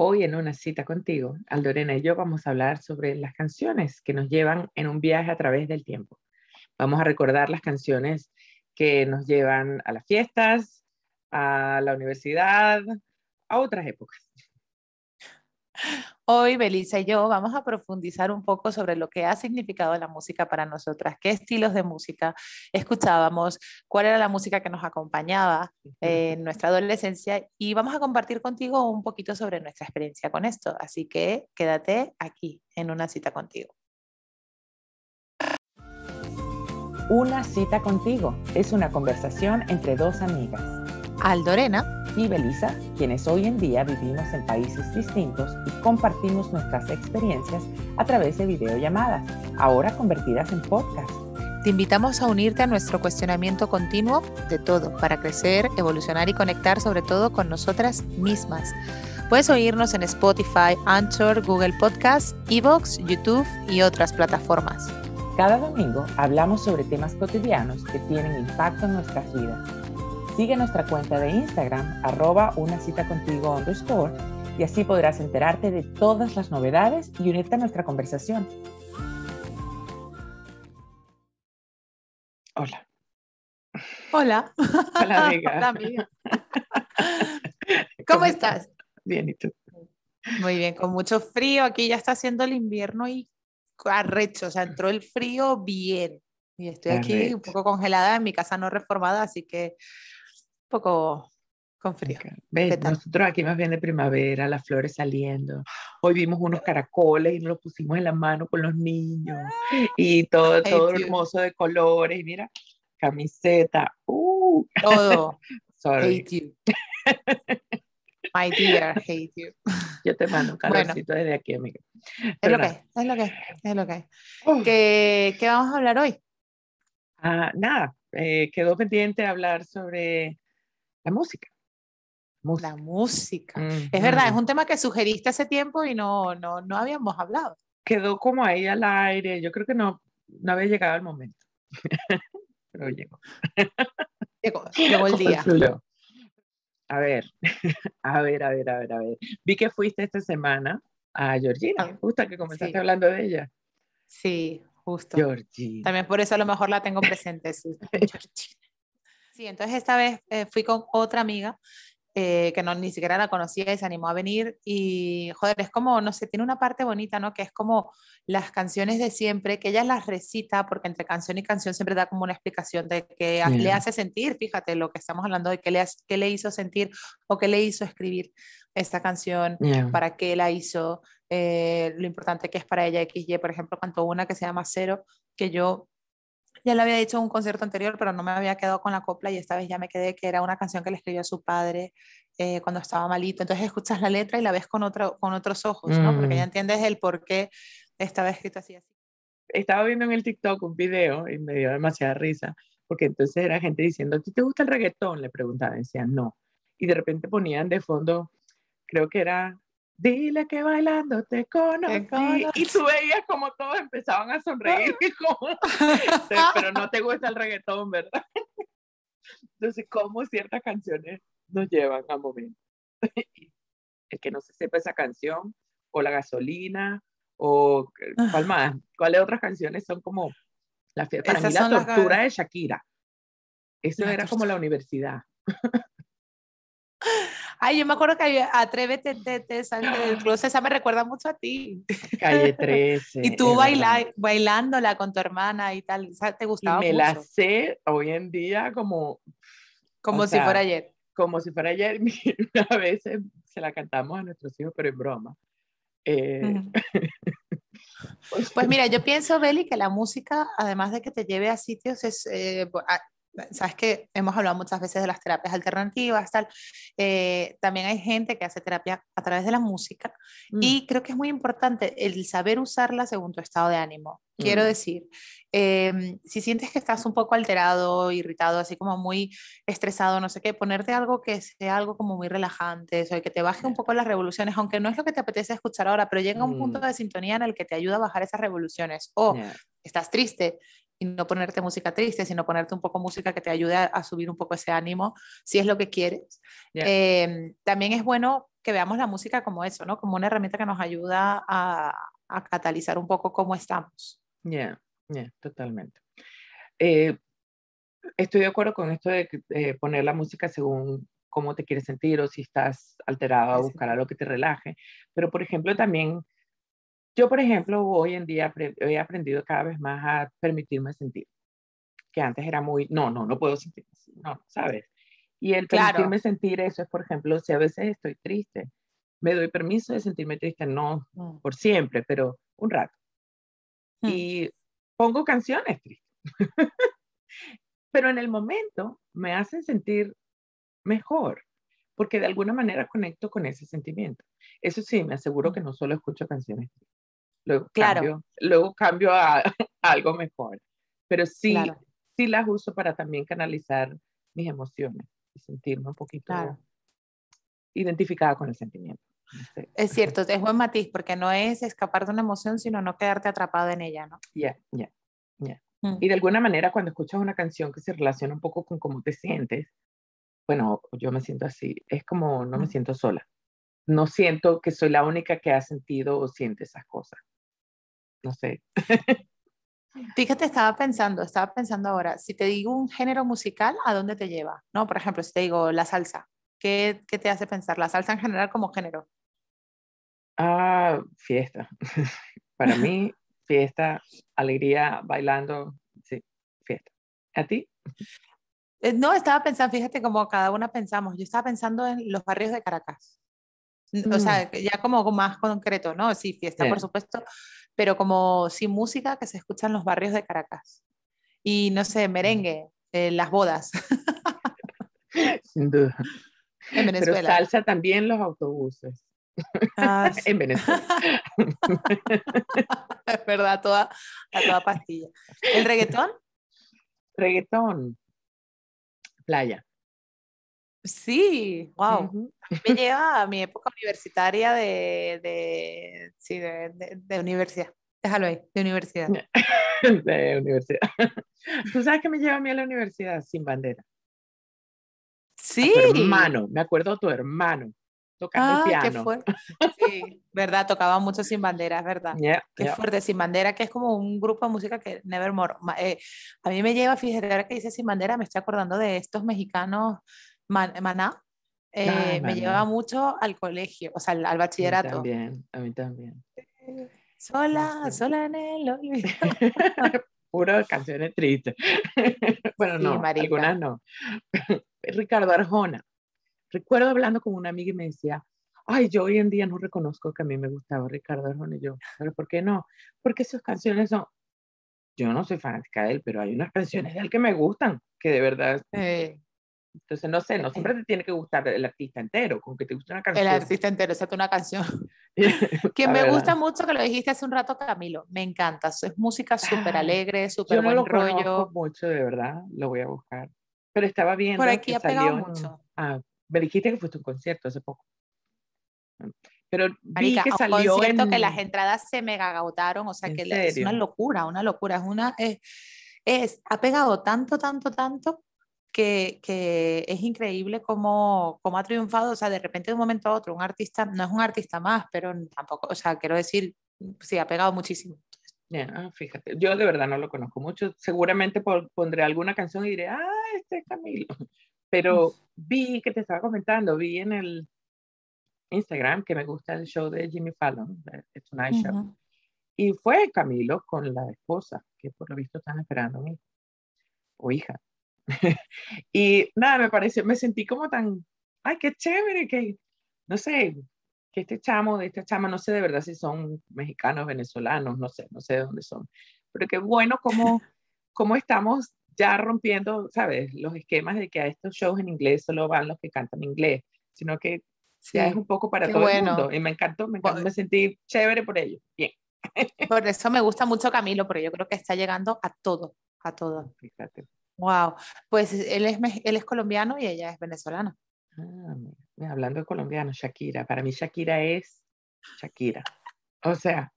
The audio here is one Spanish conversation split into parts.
Hoy en una cita contigo, Aldorena y yo vamos a hablar sobre las canciones que nos llevan en un viaje a través del tiempo. Vamos a recordar las canciones que nos llevan a las fiestas, a la universidad, a otras épocas. Hoy, Belisa y yo vamos a profundizar un poco sobre lo que ha significado la música para nosotras, qué estilos de música escuchábamos, cuál era la música que nos acompañaba en nuestra adolescencia y vamos a compartir contigo un poquito sobre nuestra experiencia con esto. Así que quédate aquí en una cita contigo. Una cita contigo es una conversación entre dos amigas. Aldorena y Belisa, quienes hoy en día vivimos en países distintos y compartimos nuestras experiencias a través de videollamadas, ahora convertidas en podcast. Te invitamos a unirte a nuestro cuestionamiento continuo de todo para crecer, evolucionar y conectar sobre todo con nosotras mismas. Puedes oírnos en Spotify, Anchor, Google Podcasts, Evox, YouTube y otras plataformas. Cada domingo hablamos sobre temas cotidianos que tienen impacto en nuestras vidas Sigue nuestra cuenta de Instagram, arroba una cita contigo underscore, y así podrás enterarte de todas las novedades y unirte a nuestra conversación. Hola. Hola. Hola, amiga. Hola, amiga. ¿Cómo, estás? Bien, ¿y tú? Muy bien, con mucho frío. Aquí ya está haciendo el invierno y arrecho, o sea, entró el frío bien. Y estoy aquí un poco congelada en mi casa no reformada, así que poco con frío. Nosotros aquí más bien de primavera, las flores saliendo. Hoy vimos unos caracoles y nos los pusimos en la mano con los niños y todo, todo hermoso de colores. Y mira, camiseta. Uh. Todo. Sorry. Hate you. My dear, hate you. Yo te mando un calorcito desde aquí, amiga. es lo, que es, es lo que es, lo que es. ¿Qué, ¿Qué, vamos a hablar hoy? Ah, nada, eh, quedó pendiente hablar sobre la música. La música. Es verdad, es un tema que sugeriste hace tiempo y no, no, no habíamos hablado. Quedó como ahí al aire. Yo creo que no, no había llegado el momento. Pero llegó. Llegó, el día. A ver, a ver, a ver, a ver, a ver. Vi que fuiste esta semana a Georgina, ah, justo que comenzaste hablando de ella. Sí, justo. Georgina. También por eso a lo mejor la tengo presente, sí. Georgina. Sí, entonces esta vez eh, fui con otra amiga eh, que no ni siquiera la conocía y se animó a venir y joder, es como, no sé, tiene una parte bonita, ¿no? Que es como las canciones de siempre, que ella las recita porque entre canción y canción siempre da como una explicación de qué le hace sentir, fíjate lo que estamos hablando de qué le, qué le hizo sentir o qué le hizo escribir esta canción, para qué la hizo, eh, lo importante que es para ella XY, por ejemplo, cantó una que se llama Cero, que yo ya le había dicho en un concierto anterior, pero no me había quedado con la copla y esta vez ya me quedé que era una canción que le escribió a su padre eh, cuando estaba malito. Entonces escuchas la letra y la ves con, otro, con otros ojos, ¿no? Porque ya mm. entiendes el por qué estaba escrito así, así. Estaba viendo en el TikTok un video y me dio demasiada risa, porque entonces era gente diciendo, ¿a ti te gusta el reggaetón? Le preguntaban, decían, no. Y de repente ponían de fondo, creo que era dile que bailando te conocí. Y tú veías como todos empezaban a sonreír, pero no te gusta el reggaetón, ¿verdad? Entonces, ¿cómo ciertas canciones nos llevan a momentos? El que no se sepa esa canción, o la gasolina, o ¿cuál más? ¿Cuáles otras canciones son como la Para mí la tortura de Shakira. Eso era como la universidad. Ay, yo me acuerdo que Atrévete, te, te, esa me recuerda mucho a ti. Calle 13. y tú baila, bailándola con tu hermana y tal, ¿te gustaba y me la sé hoy en día como... Como si fuera ayer. Como si fuera ayer, a veces se la cantamos a nuestros hijos, pero en broma. Eh, pues, pues mira, yo pienso, Beli, que la música, además de que te lleve a sitios, es, eh, sabes que hemos hablado muchas veces de las terapias alternativas, tal. Eh, también hay gente que hace terapia a través de la música mm. y creo que es muy importante el saber usarla según tu estado de ánimo. Quiero mm. decir, em, si sientes que estás un poco alterado, irritado, así como muy estresado, no sé qué, ponerte algo que sea algo como muy relajante, o que te baje un poco las revoluciones, aunque no es lo que te apetece escuchar ahora, pero llega un punto mm. de sintonía en el que te ayuda a bajar esas revoluciones. O estás triste y no ponerte música triste, sino ponerte un poco música que te ayude a, subir un poco ese ánimo, si es lo que quieres. Em, también es bueno que veamos la música como eso, ¿no? Como una herramienta que nos ayuda a, a catalizar un poco cómo estamos. Ya, ya, totalmente. Eh, estoy de acuerdo con esto de poner la música según cómo te quieres sentir o si estás alterado a buscar algo que te relaje. Pero, por ejemplo, también, yo, por ejemplo, hoy en día he aprendido cada vez más a permitirme sentir, que antes era muy, no, no, no puedo sentir no, ¿sabes? Y el permitirme sentir eso es, por ejemplo, si a veces estoy triste, me doy permiso de sentirme triste, no mm. por siempre, pero un rato. Mm. Y pongo canciones tristes. pero en el momento me hacen sentir mejor, porque de alguna manera conecto con ese sentimiento. Eso sí, me aseguro que no solo escucho canciones. Luego claro. cambio, luego cambio a, algo mejor. Pero sí, sí las uso para también canalizar mis emociones y sentirme un poquito identificada con el sentimiento. Es cierto, es buen matiz, porque no es escapar de una emoción, sino no quedarte atrapado en ella, ¿no? Ya, ya, ya. Mm. Y de alguna manera, cuando escuchas una canción que se relaciona un poco con cómo te sientes, bueno, yo me siento así, es como no me siento sola. No siento que soy la única que ha sentido o siente esas cosas. No sé. Fíjate, estaba pensando, estaba pensando ahora, si te digo un género musical, ¿a dónde te lleva? No, por ejemplo, si te digo la salsa, ¿qué, qué te hace pensar? La salsa en general como género. Ah, fiesta. Para mí, fiesta, alegría, bailando, sí, fiesta. ¿A ti? Eh, no, estaba pensando, fíjate como cada una pensamos, yo estaba pensando en los barrios de Caracas. O mm. sea, ya como más concreto, ¿no? Sí, fiesta, por supuesto, pero como sin música que se escucha en los barrios de Caracas. Y no sé, merengue, eh, las bodas. Sin duda. En Venezuela. Pero salsa también los autobuses. Ah, en Venezuela. es verdad, toda, a toda pastilla. ¿El reggaetón? Reggaetón. Playa. Sí, wow. Me lleva a mi época universitaria de, de sí, de, de, universidad. Déjalo ahí, de universidad. de universidad. ¿Tú sabes qué me lleva a mí a la universidad? Sin bandera. Sí. tu hermano, me acuerdo de tu hermano tocando el ah, piano. Qué Sí, verdad, tocaba mucho Sin Bandera, es verdad. qué fuerte, Sin Bandera, que es como un grupo de música que Nevermore. Eh, a mí me lleva, fíjate, ahora que dice Sin Bandera, me estoy acordando de estos mexicanos, Maná, eh, me llevaba mucho al colegio, o sea, al, bachillerato. A mí también, a mí también. Sola, sola en el olvido. Puro canciones tristes. bueno, no, algunas no. Ricardo Arjona. Recuerdo hablando con una amiga y me decía, ay, yo hoy en día no reconozco que a mí me gustaba Ricardo Arjona. Y yo, ¿pero por qué no? Porque sus canciones son, yo no soy fanática de él, pero hay unas canciones de él que me gustan, que de verdad... Entonces, no sé, no siempre te tiene que gustar el artista entero, con que te guste una canción. El artista entero, exacto, una canción. que me gusta mucho, que lo dijiste hace un rato, Camilo, me encanta, es música súper alegre, súper buen lo rollo. mucho, de verdad, lo voy a buscar. Pero estaba viendo Por aquí ha pegado mucho. Ah, me dijiste que fuiste a un concierto hace poco. Pero vi que salió un concierto que las entradas se mega agotaron, o sea que es una locura, una locura, es una es, es, ha pegado tanto, tanto, tanto que, que es increíble cómo, cómo, ha triunfado, o sea, de repente de un momento a otro, un artista, no es un artista más, pero tampoco, o sea, quiero decir, sí, ha pegado muchísimo. Yeah, fíjate, yo de verdad no lo conozco mucho, seguramente pondré alguna canción y diré, ah, este es Camilo, pero vi que te estaba comentando, vi en el Instagram que me gusta el show de Jimmy Fallon, The Tonight Show. Y fue Camilo con la esposa, que por lo visto están esperando a mí, o hija. y nada, me pareció, me sentí como tan, ay, qué chévere, que, no sé, que este chamo, de esta chama, no sé de verdad si son mexicanos, venezolanos, no sé, no sé de dónde son, pero qué bueno como, como estamos ya rompiendo, ¿sabes? Los esquemas de que a estos shows en inglés solo van los que cantan inglés, sino que ya es un poco para todo el mundo. Y me encantó, me, encantó, me sentí chévere por ello. Bien. Por eso me gusta mucho Camilo, porque yo creo que está llegando a todo, a todo. Fíjate. Wow, pues él es, él es colombiano y ella es venezolana. Ah, hablando de colombiano, Shakira. Para mí Shakira es Shakira. O sea,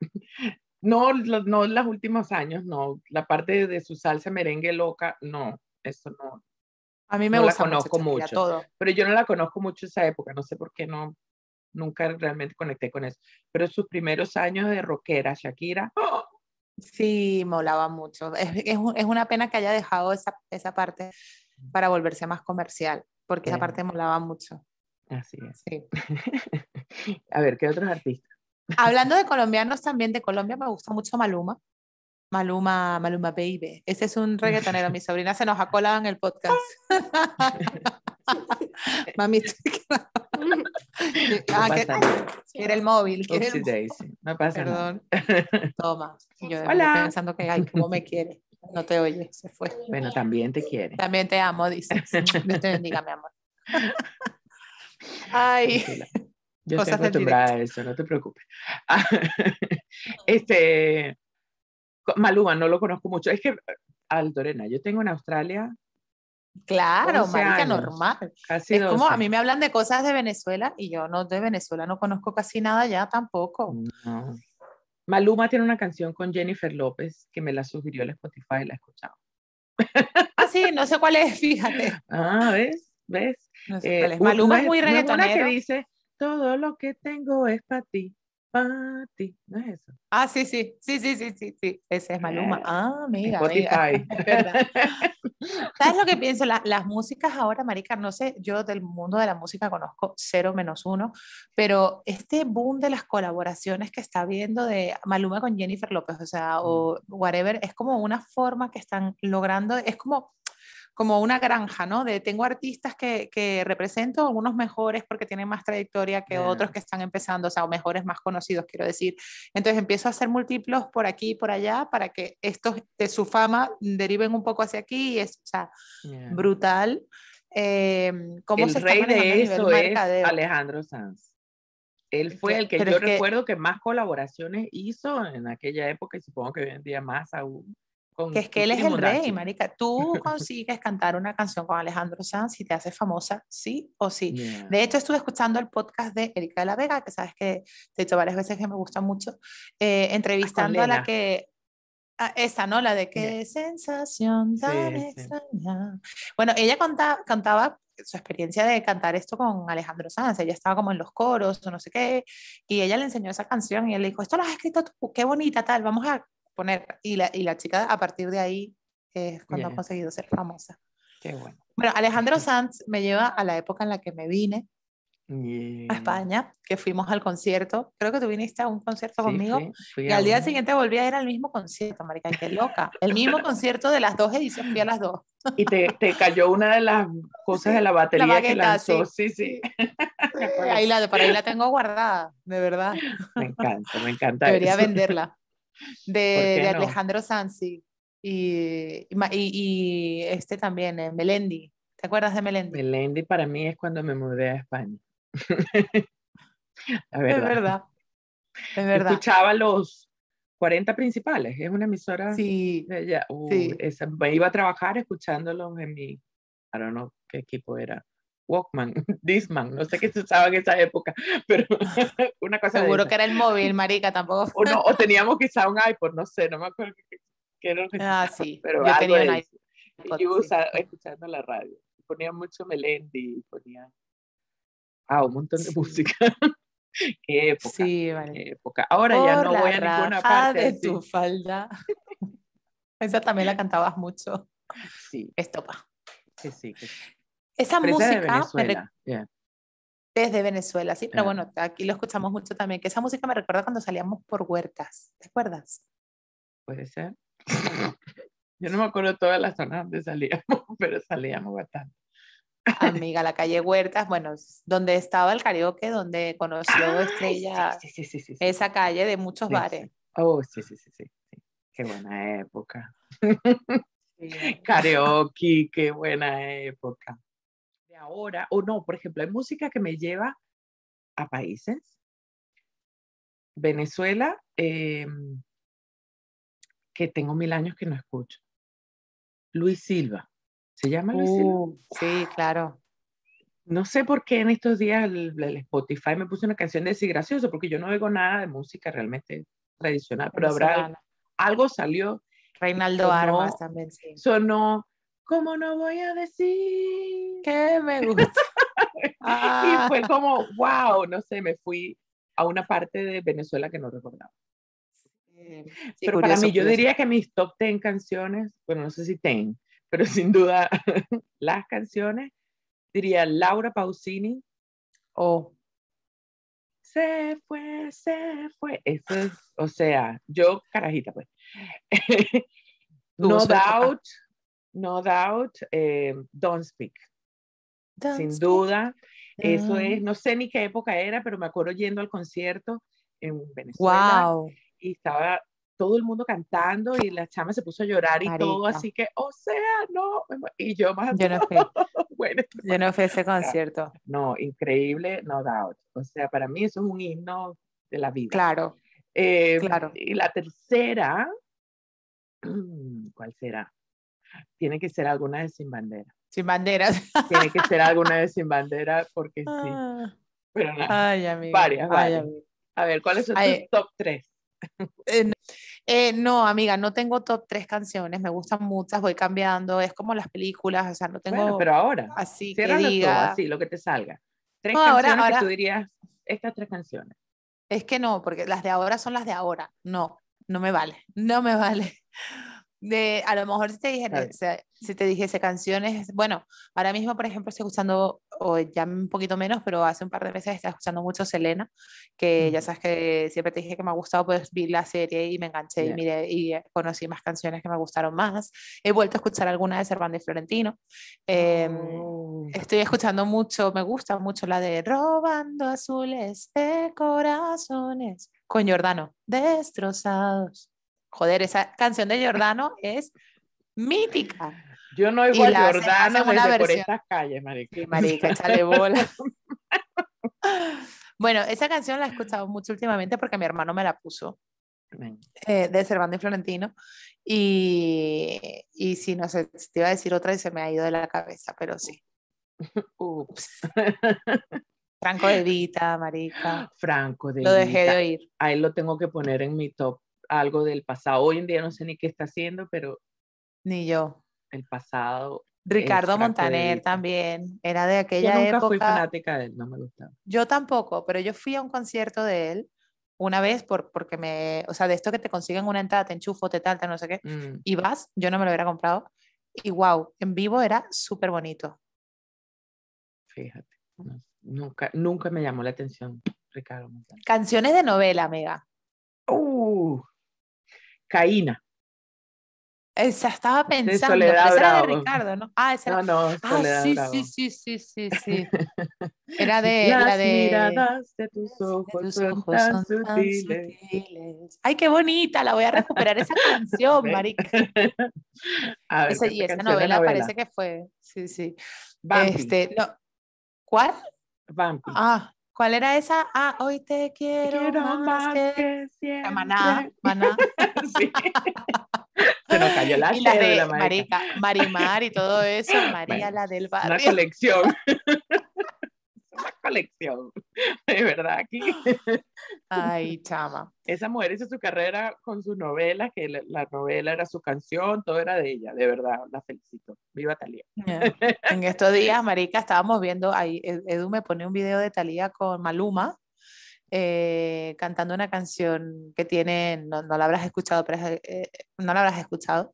no, no los últimos años, no. La parte de su salsa merengue loca, no. Eso no. A mí me no gusta la conozco mucho. Todo. Pero yo no la conozco mucho esa época, no sé por qué no. nunca realmente conecté con eso. Pero sus primeros años de rockera, Shakira, ¡oh! Sí, molaba mucho. Es, es, es, una pena que haya dejado esa, esa parte para volverse más comercial, porque esa parte molaba mucho. Así es. Sí. A ver, ¿qué otros artistas? Hablando de colombianos también, de Colombia me gusta mucho Maluma. Maluma, Maluma Baby. Ese es un reggaetonero. Mi sobrina se nos ha colado en el podcast. Mami, ah, quiere el móvil. Quiere el... No pasa Perdón. Toma. Yo Hola. pensando que, ay, ¿cómo me quiere? No te oye, se fue. Bueno, también te quiere. También te amo, dices. Dios te bendiga, mi amor. Ay. Yo estoy acostumbrada a eso, no te preocupes. este, Maluma, no lo conozco mucho. Es que, Aldorena, yo tengo en Australia Claro, marica, normal. es como a mí me hablan de cosas de Venezuela y yo no de Venezuela no conozco casi nada ya tampoco. Maluma tiene una canción con Jennifer López que me la sugirió el Spotify y la he escuchado. Ah, sí, no sé cuál es, fíjate. Ah, ¿ves? ¿Ves? Eh, Maluma es muy reggaetonero. que dice, todo lo que tengo es para ti para ti, ¿no es eso? Ah, sí, sí, sí, sí, sí, sí, sí. ese es Maluma. Eh, ah, mira, Spotify. ¿Sabes lo que pienso? las músicas ahora, marica, no sé, yo del mundo de la música conozco cero menos uno, pero este boom de las colaboraciones que está viendo de Maluma con Jennifer López, o sea, o mm. whatever, es como una forma que están logrando, es como como una granja, ¿no? De tengo artistas que, que represento, algunos mejores porque tienen más trayectoria que otros que están empezando, o sea, o mejores más conocidos, quiero decir. Entonces empiezo a hacer múltiplos por aquí y por allá para que estos de su fama deriven un poco hacia aquí y es, o sea, brutal. Eh, ¿Cómo el rey de eso es Alejandro Sanz. Él fue el que yo recuerdo que más colaboraciones hizo en aquella época y supongo que hoy en día más aún que es que él es el rey, marica. Tú consigues cantar una canción con Alejandro Sanz y te hace famosa, sí o sí. De hecho, estuve escuchando el podcast de Erika de la Vega, que sabes que te he dicho varias veces que me gusta mucho, eh, entrevistando a la que... esa, ¿no? La de qué sensación tan extraña. Bueno, ella contaba, cantaba su experiencia de cantar esto con Alejandro Sanz. Ella estaba como en los coros o no sé qué, y ella le enseñó esa canción y él le dijo, esto lo has escrito tú, qué bonita, tal, vamos a poner. Y la, y la chica a partir de ahí es cuando ha conseguido ser famosa. Qué bueno. Bueno, Alejandro Sanz me lleva a la época en la que me vine a España, que fuimos al concierto. Creo que tú viniste a un concierto conmigo. y al día siguiente volví a ir al mismo concierto, marica, qué loca. El mismo concierto de las dos ediciones, fui a las dos. Y te, te cayó una de las cosas de la batería la que lanzó. Sí, sí. Ahí la, para ahí la tengo guardada, de verdad. Me encanta, me encanta. Debería venderla de, Alejandro Sanzi y, y, y, este también, eh, Melendi. ¿Te acuerdas de Melendi? Melendi para mí es cuando me mudé a España. La verdad. Es verdad. Es verdad. Escuchaba los 40 principales, es una emisora. Sí. Uh, me iba a trabajar escuchándolos en mi, I don't know qué equipo era. Walkman, Disman, no sé qué se usaba en esa época, pero una cosa. Seguro que era el móvil, marica, tampoco. O, no, o teníamos quizá un iPod, no sé, no me acuerdo qué, era Ah, sí, pero yo tenía un iPod. Yo usaba, escuchando la radio, ponía mucho Melendi, ponía ah, un montón de música. qué época. Sí, vale. Qué época. Ahora ya no voy a ninguna parte. de tu falda. Esa también la cantabas mucho. Sí. Estopa. Sí, sí. sí. Esa música desde Venezuela, sí, pero bueno, aquí lo escuchamos mucho también, que esa música me recuerda cuando salíamos por huertas, ¿te acuerdas? Puede ser. Yo no me acuerdo todas las zonas donde salíamos, pero salíamos bastante. Amiga, la calle Huertas, bueno, donde estaba el karaoke, donde conoció Estrella, sí, sí, sí, esa calle de muchos bares. Oh, sí, sí, sí, sí, Qué buena época. Karaoke, qué buena época ahora, o no, por ejemplo, hay música que me lleva a países. Venezuela, em, que tengo mil años que no escucho. Luis Silva. ¿Se llama Luis Silva? Uh, sí, claro. No sé por qué en estos días el, Spotify me puso una canción de ese gracioso, porque yo no oigo nada de música realmente tradicional, pero habrá algo salió. Reinaldo Armas también, sí. Sonó ¿Cómo no voy a decir que me gusta? Y fue como, wow, no sé, me fui a una parte de Venezuela que no recordaba. pero para mí, yo diría que mis top 10 canciones, bueno, no sé si 10, pero sin duda las canciones, diría Laura Pausini. Oh. Se fue, se fue. Eso es, o sea, yo carajita, pues. no doubt, no doubt, eh, don't speak. Sin duda, eso es, ah. no sé ni qué época era, pero me acuerdo yendo al concierto en Venezuela. Wow. Y estaba todo el mundo cantando y la chama se puso a llorar y todo, así que, o sea, no, y yo más... Yo no fui, bueno, yo no fui a ese concierto. No, increíble, no doubt. O sea, para mí eso es un himno de la vida. Claro, eh, claro. Y la tercera, ¿cuál será? Tiene que ser alguna de Sin Bandera. Sin Banderas. Tiene que ser alguna de Sin Bandera porque sí. Ah. Pero nada, Ay, amiga. varias, varias. a ver, ¿cuáles son tus top tres? Eh, eh, no, amiga, no tengo top tres canciones, me gustan muchas, voy cambiando, es como las películas, o sea, no tengo. Bueno, pero ahora, así que diga. así, lo que te salga. Tres canciones que tú dirías, estas tres canciones. Es que no, porque las de ahora son las de ahora. No, no me vale, no me vale. De, a lo mejor si te, dije, si te dijese canciones, bueno, ahora mismo, por ejemplo, estoy escuchando, o ya un poquito menos, pero hace un par de meses estaba escuchando mucho Selena, que ya sabes que siempre te dije que me ha gustado, pues vi la serie y me enganché y miré y conocí más canciones que me gustaron más. He vuelto a escuchar alguna de Servando y Florentino. Em, oh. Estoy escuchando mucho, me gusta mucho la de Robando Azules de Corazones con Jordano, destrozados. Joder, esa canción de Jordano es mítica. Yo no oigo a desde por estas calles, marica. Sí, marica, échale bola. bueno, esa canción la he escuchado mucho últimamente porque mi hermano me la puso. Eh, de Servando y Florentino. Y, y si no sé, te iba a decir otra y se me ha ido de la cabeza, pero sí. Ups. Franco de Vita, marica. Franco de Lo dejé de oír. A él lo tengo que poner en mi top algo del pasado. Hoy en día no sé ni qué está haciendo, pero... Ni yo. El pasado. Ricardo Montaner también, era de aquella yo nunca fui fanática de él, no me gustaba. Yo tampoco, pero yo fui a un concierto de él una vez por, porque me, o sea, de esto que te consiguen una entrada, te enchufo, te tal, no sé qué, mm. y vas, yo no me lo hubiera comprado, y wow, en vivo era súper bonito. Fíjate, nunca, nunca me llamó la atención Ricardo Montaner. Canciones de novela, amiga. Uh, Caína. Esa estaba pensando, esa era de Ricardo, ¿no? Ah, esa era... No, no, ah, sí, sí, sí, sí, sí, sí. Era de... Las la de... miradas de tus ojos, de tus ojos son, tan, son sutiles. tan, sutiles. Ay, qué bonita, la voy a recuperar esa canción, marica. A ver, esa, y esa novela, novela, parece que fue, sí, sí. Este, no. ¿Cuál? Bambi. Ah, ¿Cuál era esa? Ah, hoy te quiero, más, que, siempre. Maná, maná. sí. Se nos cayó la, y la de, la Marica, Marimar y todo eso, María la del barrio. Una colección. colección, de verdad, aquí. Ay, chama. Esa mujer hizo su carrera con su novela, que la, novela era su canción, todo era de ella, de verdad, la felicito. Viva Talía. En estos días, Marica, estábamos viendo, ahí Edu me pone un video de Talía con Maluma, eh, cantando una canción que tiene, no, no la habrás escuchado, pero eh, no la habrás escuchado,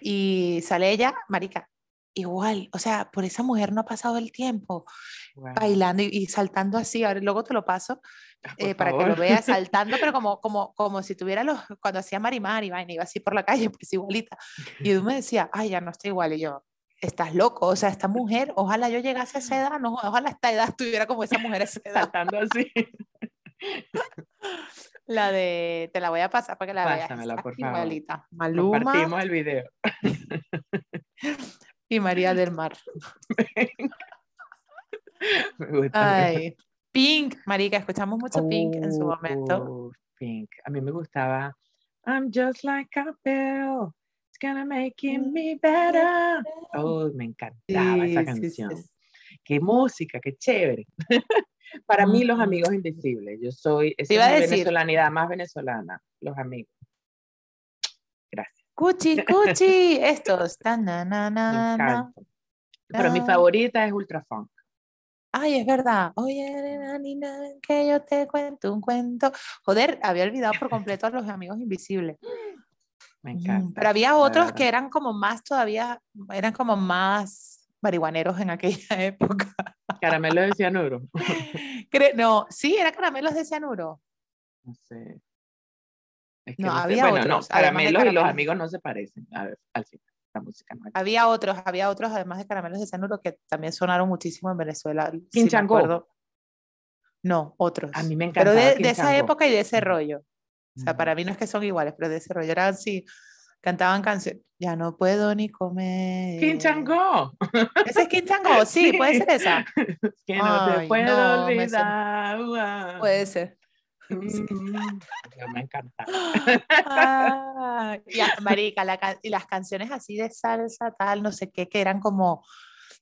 y sale ella, Marica, igual, o sea, por esa mujer no ha pasado el tiempo bailando y, saltando así, ahora luego te lo paso ah, eh, para que lo veas saltando, pero como, como, como si tuviera los, cuando hacía Marimar y iba así por la calle, pues igualita. Y tú me decía, ay, ya no estoy igual, y yo, estás loco, o sea, esta mujer, ojalá yo llegase a esa edad, no, ojalá esta edad estuviera como esa mujer esa edad. Saltando así. La de, te la voy a pasar para que la Pásamela, veas. por favor. Igualita. Maluma. Compartimos el video. Y María del Mar. Me gusta. Ay, Pink, Marica, escuchamos mucho Pink en su momento. Oh, Pink, a mí me gustaba I'm just like a pill, it's gonna make me better. Oh, me encantaba esa canción. Qué música, qué chévere. Para mí, los amigos invisibles. Yo soy, esa es la venezolanidad más venezolana, los amigos. Cuchi, cuchi, estos. Tan, na, na, na, Pero mi favorita es Ultra Funk. Ay, es verdad. Oye, nena, que yo te cuento un cuento. Joder, había olvidado por completo a los amigos invisibles. Me encanta. Pero había otros que eran como más todavía, eran como más marihuaneros en aquella época. Caramelo de cianuro. no, sí, era caramelos de cianuro. No sé. No, había bueno, otros. No, caramelos y los amigos no se parecen a ver, al final. La música no había otros, había otros, además de caramelos de cianuro, que también sonaron muchísimo en Venezuela. Quinchango. no, otros. A mí me encanta. Pero de, de, esa época y de ese rollo. O sea, para mí no es que son iguales, pero de ese rollo eran así. Cantaban canciones. Ya no puedo ni comer. Quinchango. Ese es Quinchango, sí, sí, puede ser esa. que no te puedo olvidar. Puede ser. Mm, me encanta. Ah, y marica, y las canciones así de salsa, tal, no sé qué, que eran como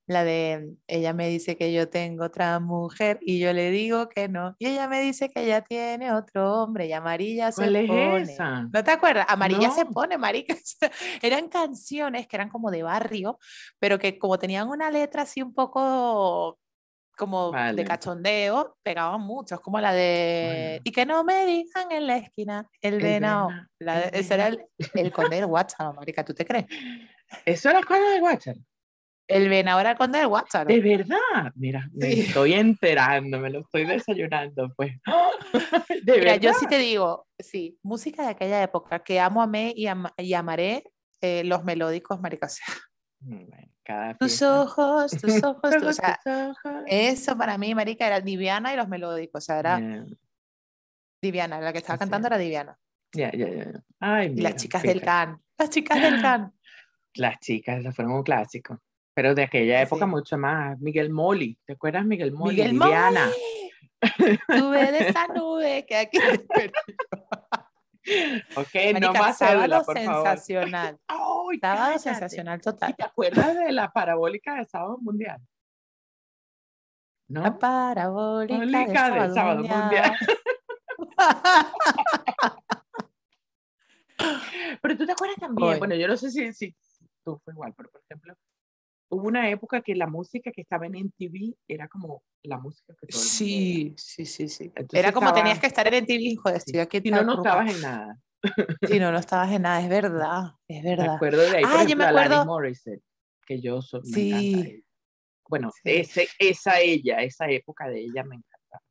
la de ella me dice que yo tengo otra mujer y yo le digo que no. Y ella me dice que ella tiene otro hombre y amarilla se pone. ¿No te acuerdas? Amarilla se pone, marica. eran canciones que eran como de barrio, pero que como tenían una letra así un poco como de cachondeo, pegaban mucho, como la de y que no me digan en la esquina el, venado. ese era el, el conde del WhatsApp, marica, ¿tú te crees? ¿Eso era el conde del WhatsApp? El venado era el conde del WhatsApp. De verdad, mira, me estoy enterando, me lo estoy desayunando, pues. ¿De mira, yo sí te digo, sí, música de aquella época que amo, amé y, y amaré eh, los melódicos, marica, o sea, mm, cada tus ojos, tus ojos, o sea, eso para mí, marica, era Diviana y los melódicos, o sea, era Diviana, la que estaba cantando era Diviana. Ya, ya, ya. Y las chicas del can, las chicas del can. Las chicas, esas fueron un clásico. Pero de aquella época mucho más. Miguel Moli, ¿te acuerdas Miguel Moli? Miguel Diana. Tuve de esa nube que aquí. ok, no más sábado por sensacional. Favor. sábado sensacional total. ¿Te acuerdas de la parabólica de sábado mundial? ¿No? La parabólica de sábado, mundial. pero tú te acuerdas también, bueno, yo no sé si, si tú fue igual, pero por ejemplo, hubo una época que la música que estaba en MTV era como la música que todo el Sí, sí, sí, sí. era como tenías que estar en MTV, joder, estoy aquí. Si no, no estabas en nada. Si no, no estabas en nada, es verdad, es verdad. Me acuerdo de ahí, ah, yo me acuerdo. Morissette, que yo soy, me sí. Bueno, ese, esa ella, esa época de ella me encanta.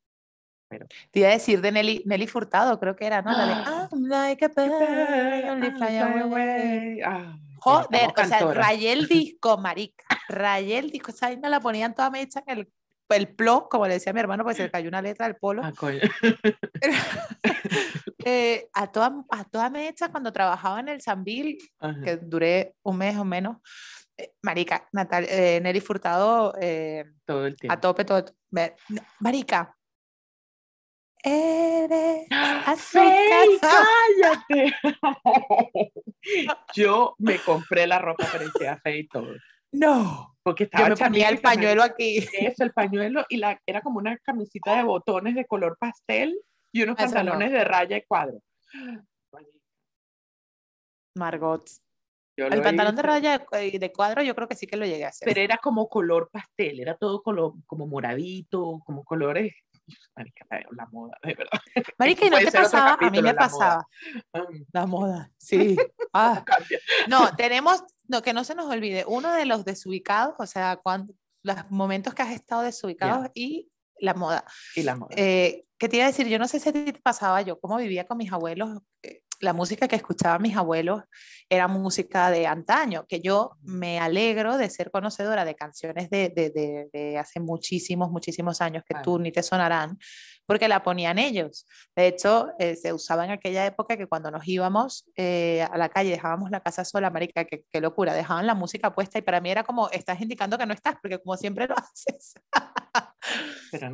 Pero... Te iba a decir de Nelly, Nelly Furtado, creo que era, ¿no? La de I'm like a bird, only fly away. Ah. Joder, o sea, rayé el disco, marica, rayé el disco, esa no la ponían toda mecha en el, el plot, como le decía mi hermano, pues se le cayó una letra del polo. Ah, eh, a, toda, a toda mecha cuando trabajaba en el Sambil, que duré un mes o menos, eh, marica, Natal, eh, Nelly Furtado, todo el tiempo. a tope, todo. Marica, Eres azúcar. cállate. Yo me compré la ropa parecía fe y todo. No. Porque estaba Yo me ponía el pañuelo aquí. Eso, el pañuelo y la, era como una camisita de botones de color pastel y unos pantalones de raya y cuadro. Margot. el pantalón de raya y de cuadro yo creo que sí que lo llegué a hacer. Pero era como color pastel, era todo color, como moradito, como colores Marica, la, moda, de verdad. Marica, ¿y no te pasaba? A mí me pasaba. La moda, sí. Ah. No, tenemos, no, que no se nos olvide, uno de los desubicados, o sea, cuando, los momentos que has estado desubicados y la moda. Y la moda. Eh, ¿Qué te iba a decir? Yo no sé si te pasaba yo, cómo vivía con mis abuelos. Eh, la música que escuchaban mis abuelos era música de antaño, que yo me alegro de ser conocedora de canciones de, de, de, hace muchísimos, muchísimos años que tú ni te sonarán, porque la ponían ellos. De hecho, eh, se usaba en aquella época que cuando nos íbamos eh, a la calle, dejábamos la casa sola, marica, qué, qué locura, dejaban la música puesta y para mí era como, estás indicando que no estás, porque como siempre lo haces.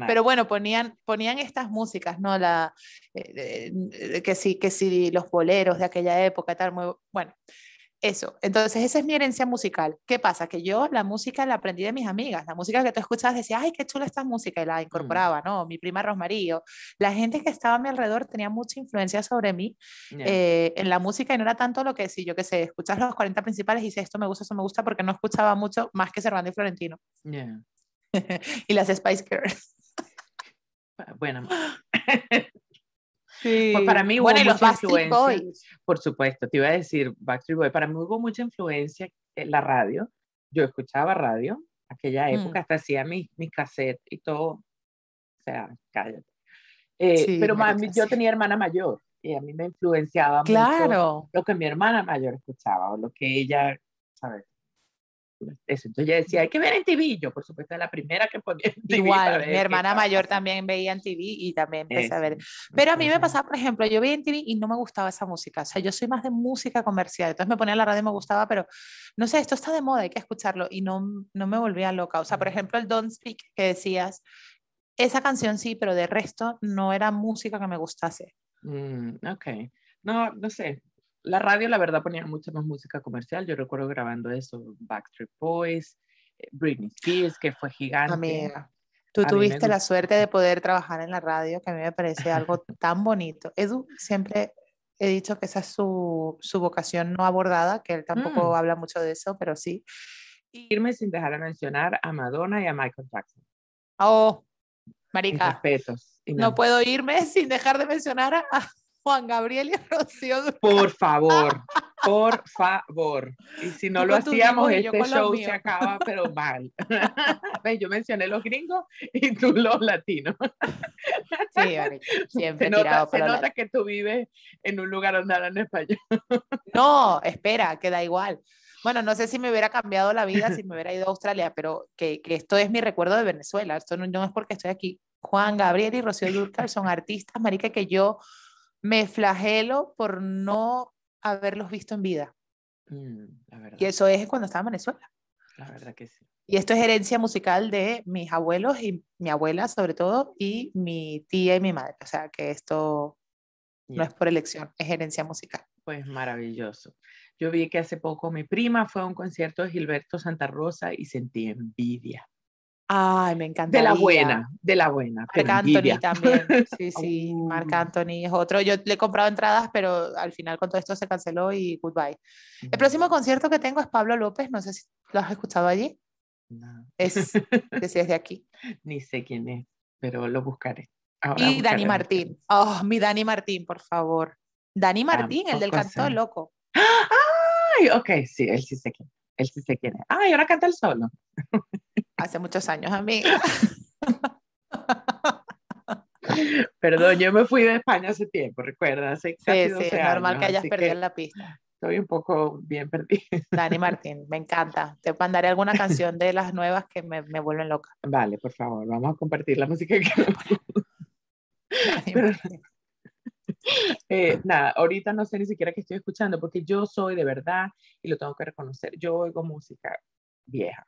Pero, bueno, ponían, ponían estas músicas, ¿no? La, eh, que sí, que sí, los boleros de aquella época, tal, muy, bueno, eso. Entonces, esa es mi herencia musical. ¿Qué pasa? Que yo la música la aprendí de mis amigas. La música que tú escuchabas decía, ay, qué chula esta música, y la mm. incorporaba, ¿no? Mi prima Rosmarío. La gente que estaba a mi alrededor tenía mucha influencia sobre mí eh, en la música y no era tanto lo que si yo que sé, escuchas los 40 principales y dices, esto me gusta, esto me gusta, porque no escuchaba mucho más que Cervantes y Florentino. y las Spice Girls. Bueno. Sí. Pues para mí hubo bueno, mucha influencia. Por supuesto, te iba a decir Backstreet Boy. Para mí hubo mucha influencia en la radio. Yo escuchaba radio, aquella mm. época, hasta hacía mi, mi cassette y todo. O sea, cállate. Eh, pero yo tenía hermana mayor y a mí me influenciaba mucho lo que mi hermana mayor escuchaba o lo que ella, ¿sabes? Eso. Entonces ella decía, hay que ver en TV. Yo, por supuesto, la primera que ponía en TV. Igual, mi hermana mayor también veía en TV y también empecé a ver. Pero a mí me pasaba, por ejemplo, yo veía en TV y no me gustaba esa música. O sea, yo soy más de música comercial. Entonces me ponía la radio y me gustaba, pero no sé, esto está de moda, hay que escucharlo. Y no, no me volvía loca. O sea, por ejemplo, el Don't Speak que decías, esa canción sí, pero de resto no era música que me gustase. Mm, ok. No, no sé. La radio, la verdad, ponía mucha más música comercial. Yo recuerdo grabando eso, Backstreet Boys, eh, Britney Spears, que fue gigante. Amiga, tú tuviste la suerte de poder trabajar en la radio, que a mí me parece algo tan bonito. Edu, siempre he dicho que esa es su, su vocación no abordada, que él tampoco mm. habla mucho de eso, pero sí. Irme sin dejar de mencionar a Madonna y a Michael Jackson. Oh, Marica, no. puedo irme sin dejar de mencionar a Juan Gabriel y Rocío Por favor, por favor. Y si no lo hacíamos, este show se acaba, pero mal. Yo mencioné los gringos y tú los latinos. Sí, siempre se nota, se nota que tú vives en un lugar donde hablan español. No, espera, que da igual. Bueno, no sé si me hubiera cambiado la vida si me hubiera ido a Australia, pero que, que esto es mi recuerdo de Venezuela. Esto no, no, es porque estoy aquí. Juan Gabriel y Rocío Dúrcal son artistas, marica, que yo me flagelo por no haberlos visto en vida. Mm, y eso es cuando estaba en Venezuela. La verdad que sí. Y esto es herencia musical de mis abuelos y mi abuela sobre todo y mi tía y mi madre. O sea que esto no es por elección, es herencia musical. Pues maravilloso. Yo vi que hace poco mi prima fue a un concierto de Gilberto Santa Rosa y sentí envidia. Ay, me encanta. De la buena, de la buena. Marc Anthony también. Sí, sí, Marc Anthony es otro. Yo le he comprado entradas, pero al final con todo esto se canceló y goodbye. El próximo concierto que tengo es Pablo López, no sé si lo has escuchado allí. No. Es, desde aquí. Ni sé quién es, pero lo buscaré. y Dani Martín. Oh, mi Dani Martín, por favor. Dani Martín, el del canto loco. Ay, ok, sí, él sí sé quién. Él sí sé quién es. Ay, ahora canta el solo. Hace muchos años, amiga. Perdón, yo me fui de España hace tiempo, recuerda, hace casi sí, sí, es normal que hayas perdido la pista. Estoy un poco bien perdida. Dani Martín, me encanta. Te mandaré alguna canción de las nuevas que me, me vuelven loca. Vale, por favor, vamos a compartir la música que eh, nada, ahorita no sé ni siquiera qué estoy escuchando porque yo soy de verdad, y lo tengo que reconocer, yo oigo música vieja.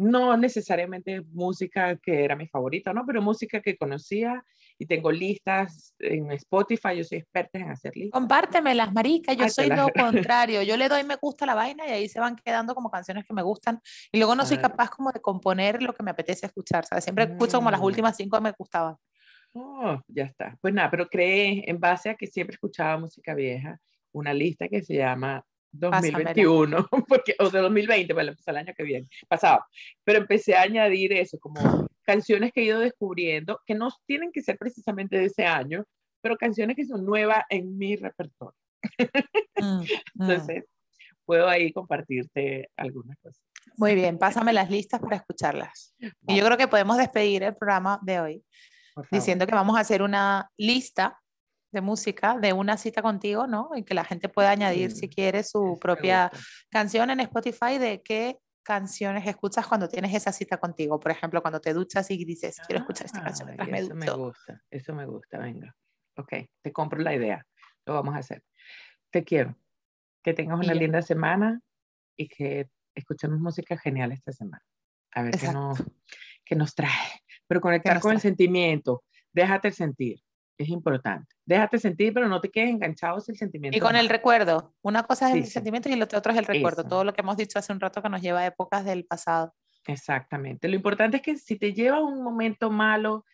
No necesariamente música que era mi favorita, ¿no? Pero música que conocía y tengo listas en Spotify, yo soy experta en hacer listas. Compártemelas, marica, yo soy lo contrario, yo le doy me gusta la vaina y ahí se van quedando como canciones que me gustan y luego no soy capaz como de componer lo que me apetece escuchar, ¿sabes? Siempre escucho como las mm. últimas cinco que me gustaban. Oh, ya está. Pues nada, pero creé en base a que siempre escuchaba música vieja, una lista que se llama 2021, porque, o de 2020, bueno, pues el año que viene, pasado. Pero empecé a añadir eso, como canciones que he ido descubriendo, que no tienen que ser precisamente de ese año, pero canciones que son nuevas en mi repertorio. Mm, mm. Entonces, puedo ahí compartirte algunas cosas. Muy bien, pásame las listas para escucharlas. Y yo creo que podemos despedir el programa de hoy diciendo que vamos a hacer una lista de música de una cita contigo, ¿no? Y que la gente pueda añadir, si quiere, su propia canción en Spotify de qué canciones escuchas cuando tienes esa cita contigo. Por ejemplo, cuando te duchas y dices, quiero escuchar esta canción ah, me Eso me gusta, eso me gusta, venga. Ok, te compro la idea, lo vamos a hacer. Te quiero, que tengas una linda semana y que escuchemos música genial esta semana. A ver qué nos, qué nos trae pero conectar con el sentimiento, déjate sentir, es importante. Déjate sentir, pero no te quedes enganchado en el sentimiento. Y con el recuerdo, una cosa es el sentimiento y lo otro es el recuerdo, todo lo que hemos dicho hace un rato que nos lleva a épocas del pasado. Exactamente. Lo importante es que si te lleva un momento malo,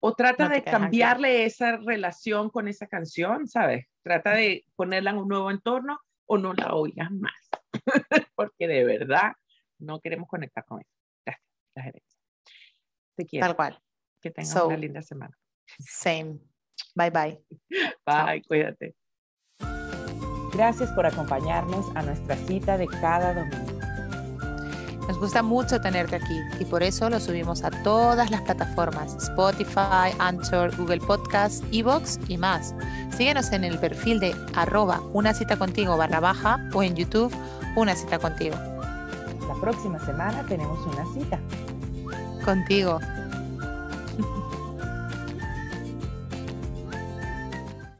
o trata de cambiarle esa relación con esa canción, ¿sabes? Trata de ponerla en un nuevo entorno o no la oigas más, porque de verdad no queremos conectar con eso. la gerencia. Te quiero. Tal cual. Que tengas una linda semana. Same. Bye bye. Bye, cuídate. Gracias por acompañarnos a nuestra cita de cada domingo. Nos gusta mucho tenerte aquí y por eso lo subimos a todas las plataformas, Spotify, Anchor, Google Podcast, Evox y más. Síguenos en el perfil de arroba una cita contigo barra baja o en YouTube una cita contigo. La próxima semana tenemos una cita. Contigo.